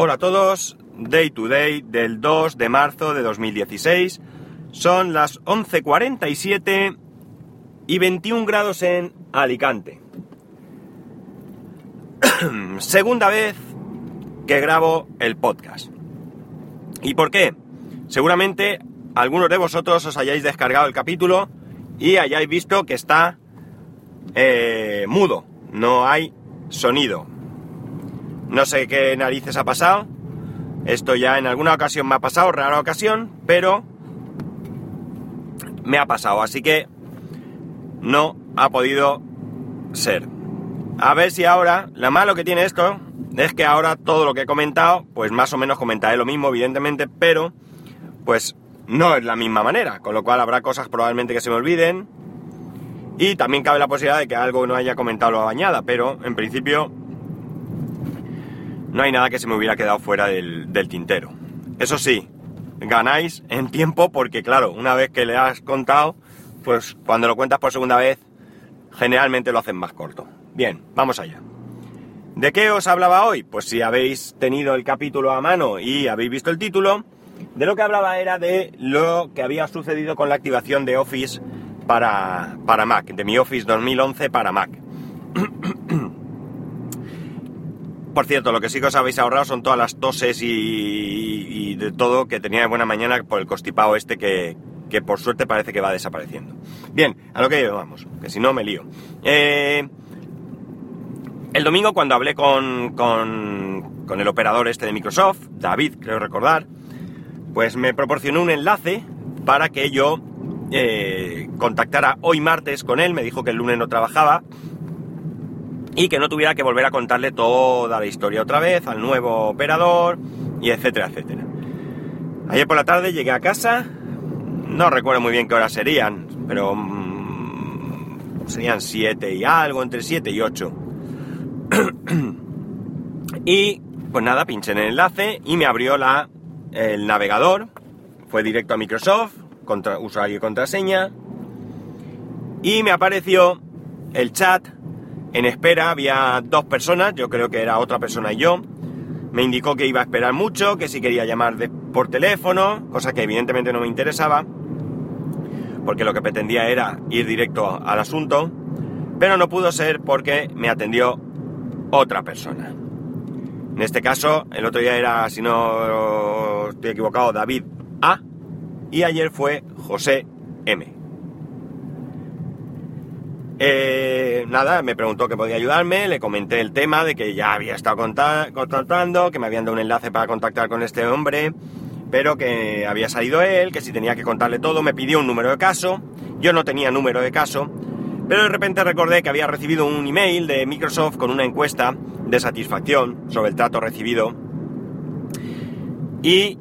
Hola a todos, Day to Day del 2 de marzo de 2016. Son las 11.47 y 21 grados en Alicante. Segunda vez que grabo el podcast. ¿Y por qué? Seguramente algunos de vosotros os hayáis descargado el capítulo y hayáis visto que está eh, mudo, no hay sonido. No sé qué narices ha pasado. Esto ya en alguna ocasión me ha pasado, rara ocasión, pero me ha pasado, así que no ha podido ser. A ver si ahora, lo malo que tiene esto es que ahora todo lo que he comentado, pues más o menos comentaré lo mismo, evidentemente, pero pues no es la misma manera, con lo cual habrá cosas probablemente que se me olviden. Y también cabe la posibilidad de que algo no haya comentado lo bañada, pero en principio no hay nada que se me hubiera quedado fuera del, tintero. Eso sí, ganáis en tiempo porque claro, una vez que le has contado, pues cuando lo cuentas por segunda vez, generalmente lo hacen más corto. Bien, vamos allá. ¿De qué os hablaba hoy? Pues si habéis tenido el capítulo a mano y habéis visto el título, de lo que hablaba era de lo que había sucedido con la activación de Office para, para Mac, de mi Office 2011 para Mac. Por cierto, lo que sí que os habéis ahorrado son todas las toses y, de todo que tenía de buena mañana por el constipado este que, por suerte parece que va desapareciendo. Bien, a lo que vamos, que si no me lío. Eh, el domingo cuando hablé con, con, el operador este de Microsoft, David, creo recordar, pues me proporcionó un enlace para que yo eh, contactara hoy martes con él, me dijo que el lunes no trabajaba y que no tuviera que volver a contarle toda la historia otra vez al nuevo operador y etcétera, etcétera. Ayer por la tarde llegué a casa, no recuerdo muy bien qué horas serían, pero mm, serían 7 y algo, entre 7 y 8. y pues nada, pinché en el enlace y me abrió la, el navegador, fue directo a Microsoft, contra, usuario y contraseña, y me apareció el chat en espera había dos personas, yo creo que era otra persona y yo. Me indicó que iba a esperar mucho, que si quería llamar por teléfono, cosa que evidentemente no me interesaba, porque lo que pretendía era ir directo al asunto, pero no pudo ser porque me atendió otra persona. En este caso, el otro día era, si no estoy equivocado, David A, y ayer fue José M. Eh, nada, me preguntó que podía ayudarme, le comenté el tema de que ya había estado contactando, que me habían dado un enlace para contactar con este hombre, pero que había salido él, que si tenía que contarle todo, me pidió un número de caso, yo no tenía número de caso, pero de repente recordé que había recibido un email de Microsoft con una encuesta de satisfacción sobre el trato recibido y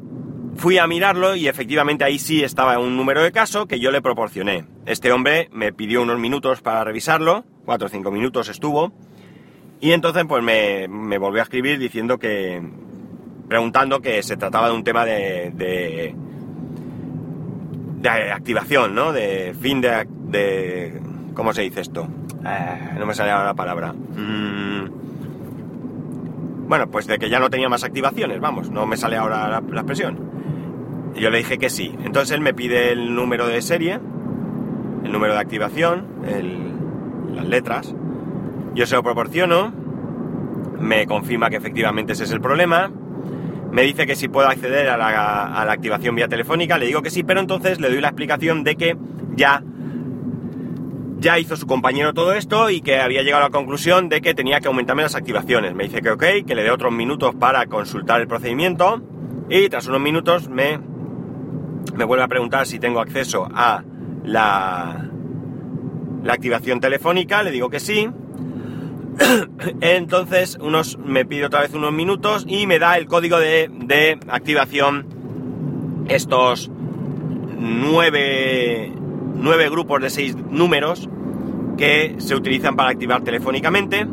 Fui a mirarlo y efectivamente ahí sí estaba un número de caso que yo le proporcioné. Este hombre me pidió unos minutos para revisarlo, cuatro o cinco minutos estuvo, y entonces pues me, volvió a escribir diciendo que, preguntando que se trataba de un tema de, de, activación, ¿no? De fin de, de ¿cómo se dice esto? Eh, no me sale ahora la palabra. Mm, bueno, pues de que ya no tenía más activaciones, vamos, no me sale ahora la, la expresión. Yo le dije que sí. Entonces él me pide el número de serie, el número de activación, las letras. Yo se lo proporciono, me confirma que efectivamente ese es el problema. Me dice que si puedo acceder a la, activación vía telefónica, le digo que sí, pero entonces le doy la explicación de que ya ya hizo su compañero todo esto y que había llegado a la conclusión de que tenía que aumentarme las activaciones. Me dice que ok, que le dé otros minutos para consultar el procedimiento y tras unos minutos me me vuelve a preguntar si tengo acceso a la, la activación telefónica, le digo que sí. Entonces unos, me pide otra vez unos minutos y me da el código de, de activación estos nueve, nueve grupos de seis números que se utilizan para activar telefónicamente.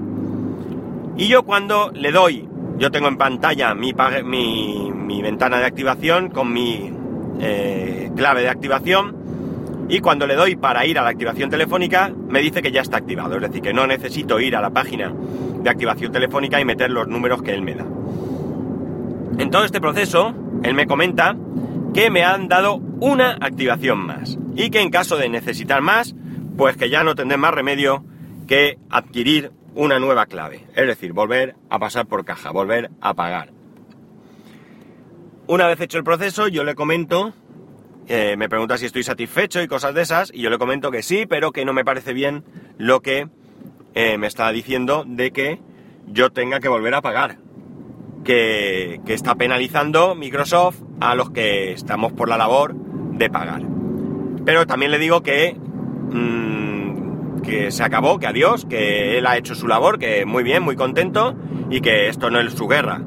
Y yo cuando le doy, yo tengo en pantalla mi, mi, mi ventana de activación con mi eh, clave de activación y cuando le doy para ir a la activación telefónica me dice que ya está activado, es decir, que no necesito ir a la página de activación telefónica y meter los números que él me da. En todo este proceso, él me comenta que me han dado una activación más y que en caso de necesitar más, pues que ya no tendré más remedio que adquirir una nueva clave, es decir, volver a pasar por caja, volver a pagar. Una vez hecho el proceso, yo le comento, eh, me pregunta si estoy satisfecho y cosas de esas, y yo le comento que sí, pero que no me parece bien lo que eh, me está diciendo de que yo tenga que volver a pagar. Que, está penalizando Microsoft a los que estamos por la labor de pagar. Pero también le digo que, mm, que se acabó, que adiós, que él ha hecho su labor, que muy bien, muy contento y que esto no es su guerra.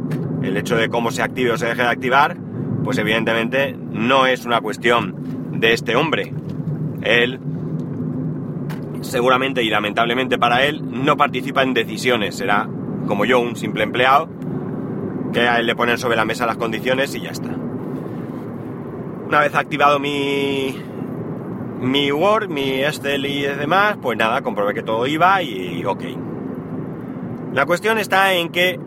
El hecho de cómo se active o se deje de activar, pues evidentemente no es una cuestión de este hombre. Él seguramente y lamentablemente para él no participa en decisiones, será como yo un simple empleado que a él le ponen sobre la mesa las condiciones y ya está. Una vez activado mi, mi Word, mi Excel y demás, pues nada, comprobé que todo iba y ok. La cuestión está en que,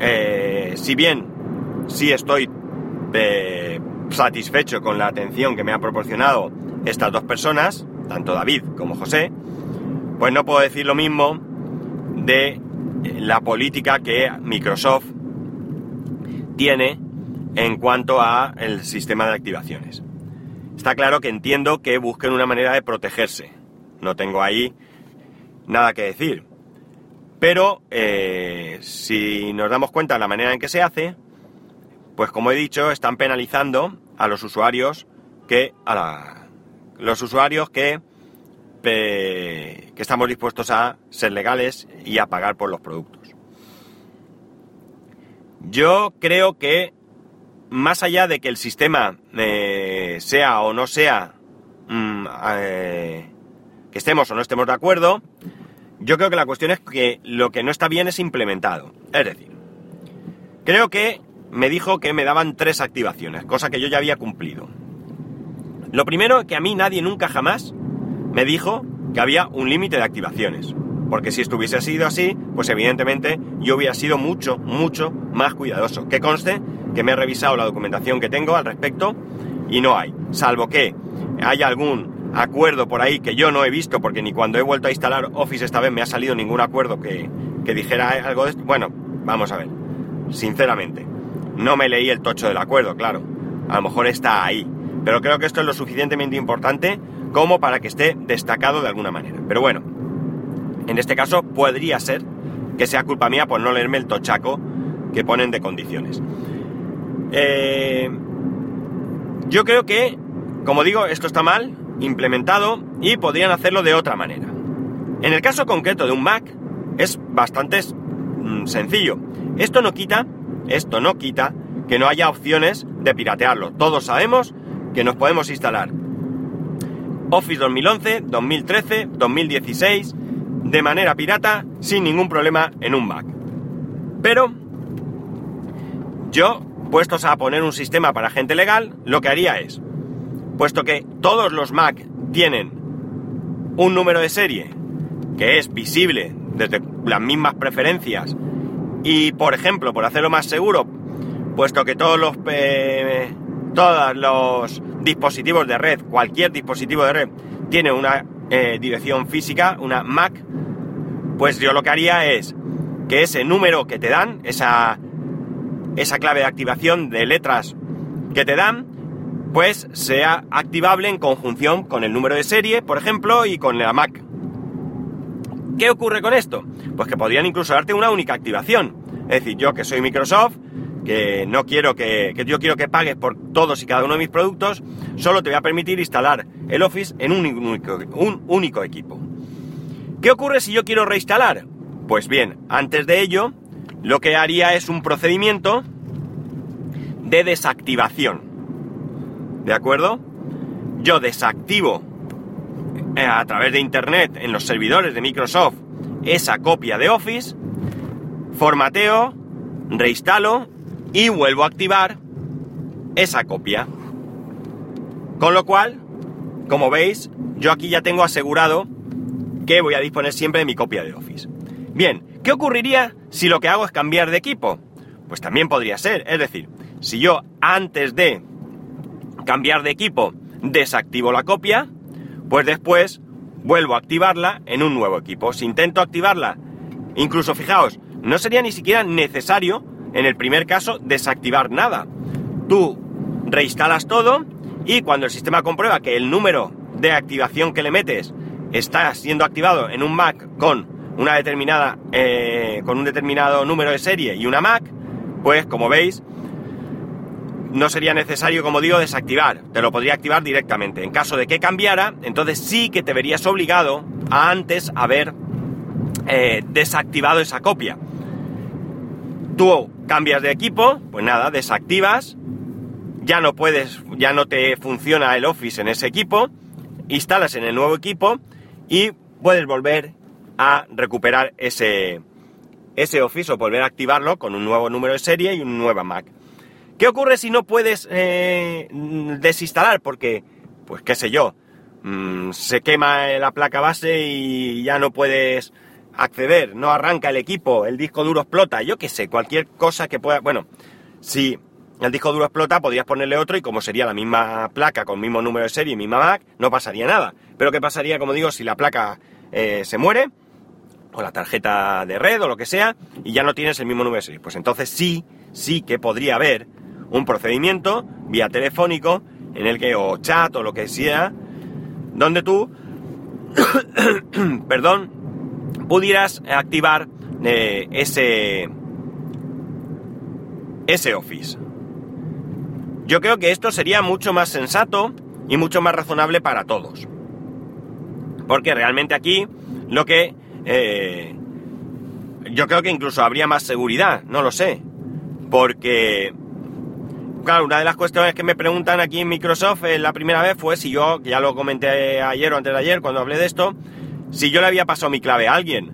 eh, si bien sí estoy eh, satisfecho con la atención que me han proporcionado estas dos personas, tanto David como José, pues no puedo decir lo mismo de la política que Microsoft tiene en cuanto a el sistema de activaciones. Está claro que entiendo que busquen una manera de protegerse. No tengo ahí nada que decir. Pero eh, si nos damos cuenta de la manera en que se hace, pues como he dicho, están penalizando a los usuarios que a los usuarios que que estamos dispuestos a ser legales y a pagar por los productos. Yo creo que más allá de que el sistema eh, sea o no sea mm, eh, que estemos o no estemos de acuerdo, yo creo que la cuestión es que lo que no está bien es implementado. Es decir, creo que me dijo que me daban tres activaciones, cosa que yo ya había cumplido. Lo primero, que a mí nadie nunca jamás me dijo que había un límite de activaciones. Porque si estuviese sido así, pues evidentemente yo hubiera sido mucho, mucho más cuidadoso. Que conste que me he revisado la documentación que tengo al respecto y no hay. Salvo que haya algún acuerdo por ahí que yo no he visto, porque ni cuando he vuelto a instalar Office esta vez me ha salido ningún acuerdo que, que dijera algo de esto. Bueno, vamos a ver. Sinceramente, no me leí el tocho del acuerdo, claro. A lo mejor está ahí. Pero creo que esto es lo suficientemente importante como para que esté destacado de alguna manera. Pero bueno, en este caso podría ser que sea culpa mía por no leerme el tochaco que ponen de condiciones. Eh, yo creo que, como digo, esto está mal implementado y podrían hacerlo de otra manera. En el caso concreto de un Mac es bastante mm, sencillo. Esto no quita, esto no quita que no haya opciones de piratearlo. Todos sabemos que nos podemos instalar Office 2011, 2013, 2016, de manera pirata, sin ningún problema en un Mac. Pero yo, puestos a poner un sistema para gente legal, lo que haría es, puesto que todos los Mac tienen un número de serie que es visible desde las mismas preferencias y, por ejemplo, por hacerlo más seguro, puesto que todos los, eh, todos los dispositivos de red, cualquier dispositivo de red tiene una eh, dirección física, una MAC, pues yo lo que haría es que ese número que te dan, esa, esa clave de activación de letras que te dan, pues sea activable en conjunción con el número de serie, por ejemplo, y con la MAC. ¿Qué ocurre con esto? Pues que podrían incluso darte una única activación. Es decir, yo que soy Microsoft, que no quiero que, yo quiero que pagues por todos y cada uno de mis productos, solo te voy a permitir instalar el Office en un único, un único equipo. ¿Qué ocurre si yo quiero reinstalar? Pues bien, antes de ello, lo que haría es un procedimiento de desactivación. ¿De acuerdo? Yo desactivo eh, a través de Internet en los servidores de Microsoft esa copia de Office, formateo, reinstalo y vuelvo a activar esa copia. Con lo cual, como veis, yo aquí ya tengo asegurado que voy a disponer siempre de mi copia de Office. Bien, ¿qué ocurriría si lo que hago es cambiar de equipo? Pues también podría ser. Es decir, si yo antes de cambiar de equipo desactivo la copia, pues después vuelvo a activarla en un nuevo equipo. Si intento activarla, incluso fijaos, no sería ni siquiera necesario, en el primer caso, desactivar nada. Tú reinstalas todo y cuando el sistema comprueba que el número de activación que le metes está siendo activado en un Mac con una determinada eh, con un determinado número de serie y una Mac, pues como veis no sería necesario, como digo, desactivar, te lo podría activar directamente. En caso de que cambiara, entonces sí que te verías obligado a antes haber eh, desactivado esa copia. Tú cambias de equipo, pues nada, desactivas, ya no puedes, ya no te funciona el Office en ese equipo, instalas en el nuevo equipo y puedes volver a recuperar ese, ese Office o volver a activarlo con un nuevo número de serie y una nueva Mac. ¿Qué ocurre si no puedes eh, desinstalar? Porque, pues qué sé yo, mm, se quema la placa base y ya no puedes acceder, no arranca el equipo, el disco duro explota, yo qué sé, cualquier cosa que pueda... Bueno, si el disco duro explota, podrías ponerle otro y como sería la misma placa con mismo número de serie y misma Mac, no pasaría nada. Pero ¿qué pasaría, como digo, si la placa eh, se muere? o la tarjeta de red o lo que sea, y ya no tienes el mismo número de serie. Pues entonces sí, sí que podría haber un procedimiento vía telefónico en el que, o chat o lo que sea, donde tú, perdón, pudieras activar eh, ese, ese Office. Yo creo que esto sería mucho más sensato y mucho más razonable para todos. Porque realmente aquí lo que... Eh, yo creo que incluso habría más seguridad, no lo sé. Porque claro, una de las cuestiones que me preguntan aquí en Microsoft eh, la primera vez fue si yo, ya lo comenté ayer o antes de ayer cuando hablé de esto, si yo le había pasado mi clave a alguien.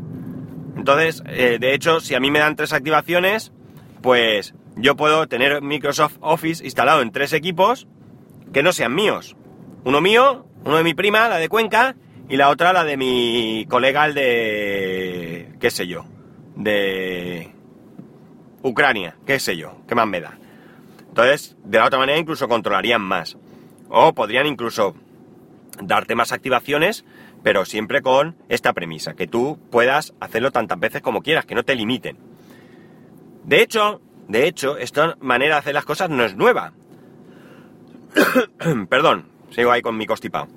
Entonces, eh, de hecho, si a mí me dan tres activaciones, pues yo puedo tener Microsoft Office instalado en tres equipos que no sean míos. Uno mío, uno de mi prima, la de Cuenca, y la otra la de mi colega, el de... qué sé yo, de Ucrania, qué sé yo, qué más me da. Entonces, de la otra manera incluso controlarían más. O podrían incluso darte más activaciones, pero siempre con esta premisa, que tú puedas hacerlo tantas veces como quieras, que no te limiten. De hecho, de hecho, esta manera de hacer las cosas no es nueva. Perdón, sigo ahí con mi constipado.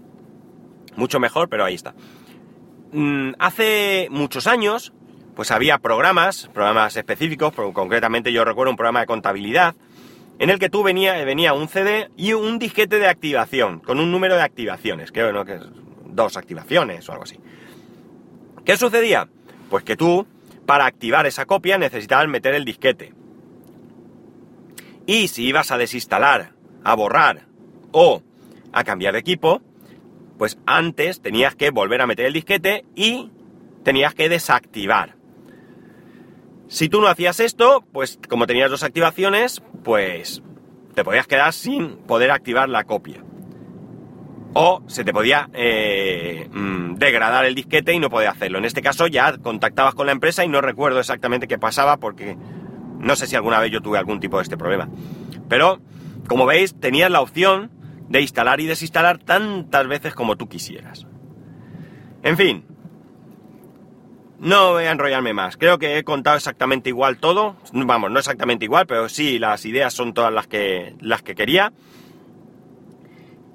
Mucho mejor, pero ahí está. Mm, hace muchos años, pues había programas, programas específicos, concretamente yo recuerdo un programa de contabilidad, en el que tú venía, venía un CD y un disquete de activación, con un número de activaciones, creo ¿no? que es dos activaciones o algo así. ¿Qué sucedía? Pues que tú, para activar esa copia, necesitabas meter el disquete. Y si ibas a desinstalar, a borrar o a cambiar de equipo, pues antes tenías que volver a meter el disquete y tenías que desactivar. Si tú no hacías esto, pues como tenías dos activaciones, pues te podías quedar sin poder activar la copia. O se te podía eh, mm, degradar el disquete y no podía hacerlo. En este caso ya contactabas con la empresa y no recuerdo exactamente qué pasaba porque no sé si alguna vez yo tuve algún tipo de este problema. Pero, como veis, tenías la opción de instalar y desinstalar tantas veces como tú quisieras. En fin, no voy a enrollarme más. Creo que he contado exactamente igual todo. Vamos, no exactamente igual, pero sí las ideas son todas las que, las que quería.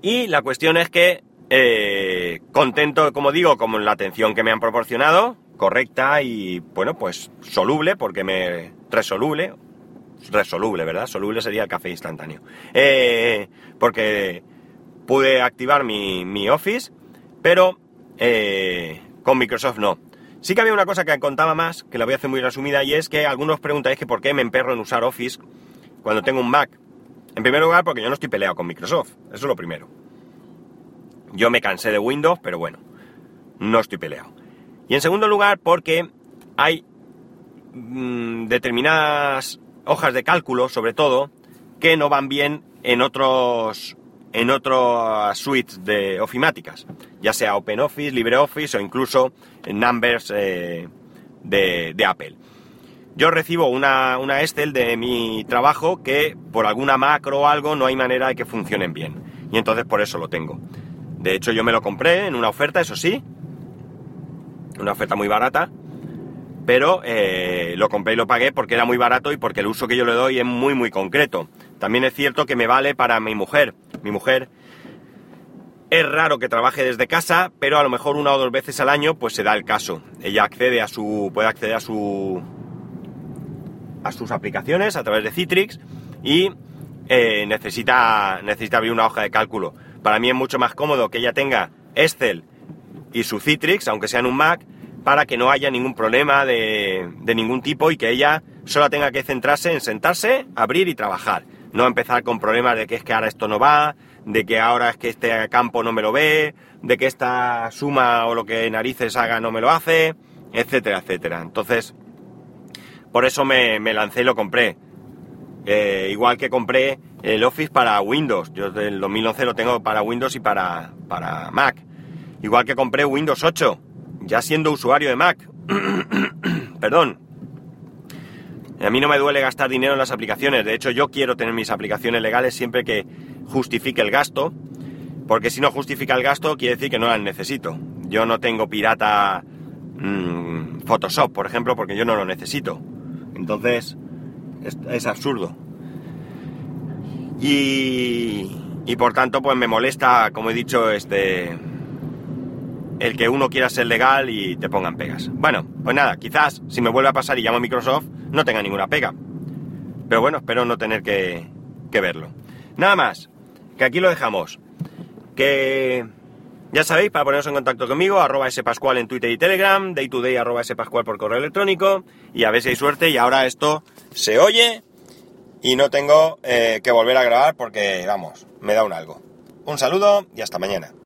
Y la cuestión es que eh, contento, como digo, con la atención que me han proporcionado, correcta y, bueno, pues soluble, porque me... resoluble, resoluble, ¿verdad? Soluble sería el café instantáneo. Eh, porque pude activar mi, mi Office, pero eh, con Microsoft no. Sí que había una cosa que contaba más, que la voy a hacer muy resumida, y es que algunos preguntáis que por qué me emperro en usar Office cuando tengo un Mac. En primer lugar, porque yo no estoy peleado con Microsoft. Eso es lo primero. Yo me cansé de Windows, pero bueno, no estoy peleado. Y en segundo lugar, porque hay mm, determinadas hojas de cálculo, sobre todo, que no van bien en otros en otras suites de ofimáticas, ya sea OpenOffice, LibreOffice o incluso Numbers eh, de, Apple. yo recibo una, una Excel de mi trabajo que por alguna macro o algo no hay manera de que funcionen bien. Y entonces por eso lo tengo. De hecho yo me lo compré en una oferta, eso sí. Una oferta muy barata. Pero eh, lo compré y lo pagué porque era muy barato y porque el uso que yo le doy es muy muy concreto. También es cierto que me vale para mi mujer. Mi mujer es raro que trabaje desde casa, pero a lo mejor una o dos veces al año pues se da el caso. Ella accede a su. puede acceder a su. a sus aplicaciones a través de Citrix y eh, necesita, necesita abrir una hoja de cálculo. Para mí es mucho más cómodo que ella tenga Excel y su Citrix, aunque sea en un Mac, para que no haya ningún problema de, de ningún tipo y que ella solo tenga que centrarse en sentarse, abrir y trabajar. No empezar con problemas de que es que ahora esto no va, de que ahora es que este campo no me lo ve, de que esta suma o lo que narices haga no me lo hace, etcétera, etcétera. Entonces, por eso me, me lancé y lo compré. Eh, igual que compré el Office para Windows. Yo del 2011 lo tengo para Windows y para, para Mac. Igual que compré Windows 8, ya siendo usuario de Mac. Perdón. A mí no me duele gastar dinero en las aplicaciones. De hecho, yo quiero tener mis aplicaciones legales siempre que justifique el gasto. Porque si no justifica el gasto, quiere decir que no las necesito. Yo no tengo pirata mmm, Photoshop, por ejemplo, porque yo no lo necesito. Entonces, es, es absurdo. Y, y, por tanto, pues me molesta, como he dicho, este el que uno quiera ser legal y te pongan pegas. Bueno, pues nada, quizás si me vuelve a pasar y llamo a Microsoft, no tenga ninguna pega. Pero bueno, espero no tener que, verlo. Nada más, que aquí lo dejamos. Que ya sabéis, para poneros en contacto conmigo, arroba spascual en Twitter y Telegram, day to day arroba spascual por correo electrónico, y a ver si hay suerte y ahora esto se oye y no tengo eh, que volver a grabar porque, vamos, me da un algo. Un saludo y hasta mañana.